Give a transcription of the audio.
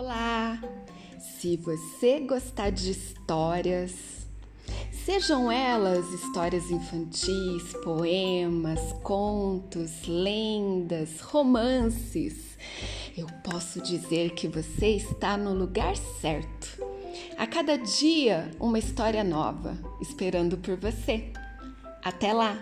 Olá! Se você gostar de histórias, sejam elas histórias infantis, poemas, contos, lendas, romances, eu posso dizer que você está no lugar certo. A cada dia, uma história nova esperando por você. Até lá!